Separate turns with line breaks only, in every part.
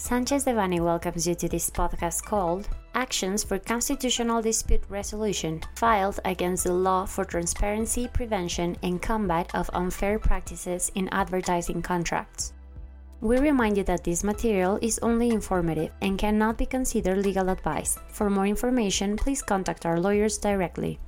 Sanchez Devanny welcomes you to this podcast called Actions for Constitutional Dispute Resolution, filed against the Law for Transparency, Prevention, and Combat of Unfair Practices in Advertising Contracts. We remind you that this material is only informative and cannot be considered legal advice. For more information, please contact our lawyers directly.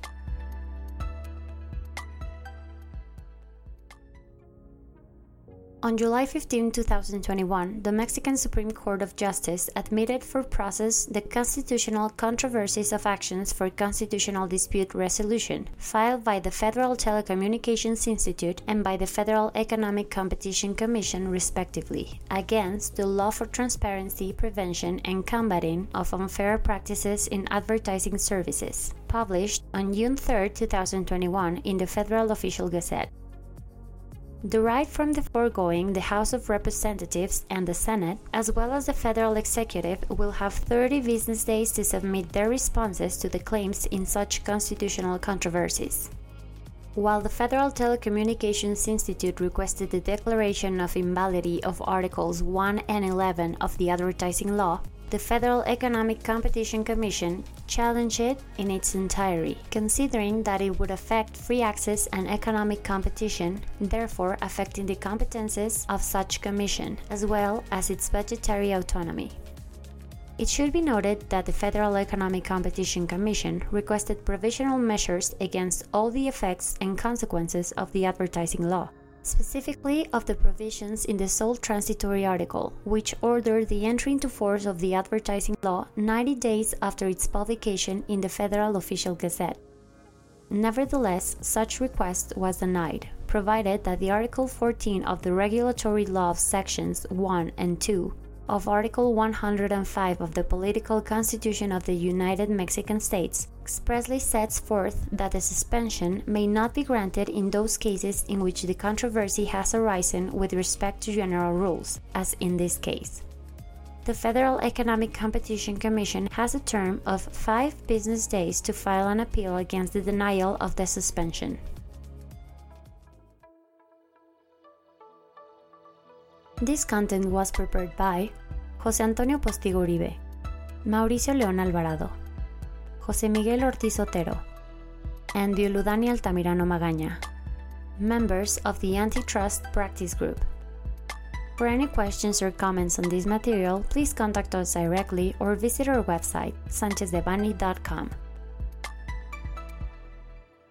On July 15, 2021, the Mexican Supreme Court of Justice admitted for process the constitutional controversies of actions for constitutional dispute resolution filed by the Federal Telecommunications Institute and by the Federal Economic Competition Commission, respectively, against the Law for Transparency, Prevention, and Combating of Unfair Practices in Advertising Services, published on June 3, 2021, in the Federal Official Gazette. Derived from the foregoing, the House of Representatives and the Senate, as well as the federal executive, will have 30 business days to submit their responses to the claims in such constitutional controversies. While the Federal Telecommunications Institute requested the declaration of invalidity of Articles 1 and 11 of the advertising law, the Federal Economic Competition Commission challenged it in its entirety, considering that it would affect free access and economic competition, therefore affecting the competences of such commission, as well as its budgetary autonomy. It should be noted that the Federal Economic Competition Commission requested provisional measures against all the effects and consequences of the advertising law, specifically of the provisions in the sole transitory article, which ordered the entry into force of the advertising law 90 days after its publication in the Federal Official Gazette. Nevertheless, such request was denied, provided that the Article 14 of the Regulatory Law Sections 1 and 2 of Article 105 of the Political Constitution of the United Mexican States expressly sets forth that a suspension may not be granted in those cases in which the controversy has arisen with respect to general rules, as in this case. The Federal Economic Competition Commission has a term of five business days to file an appeal against the denial of the suspension. This content was prepared by José Antonio Postigo Uribe, Mauricio León Alvarado, José Miguel Ortiz Otero, and Dioludani Altamirano Magaña, members of the Antitrust Practice Group. For any questions or comments on this material, please contact us directly or visit our website, sanchezdevanny.com.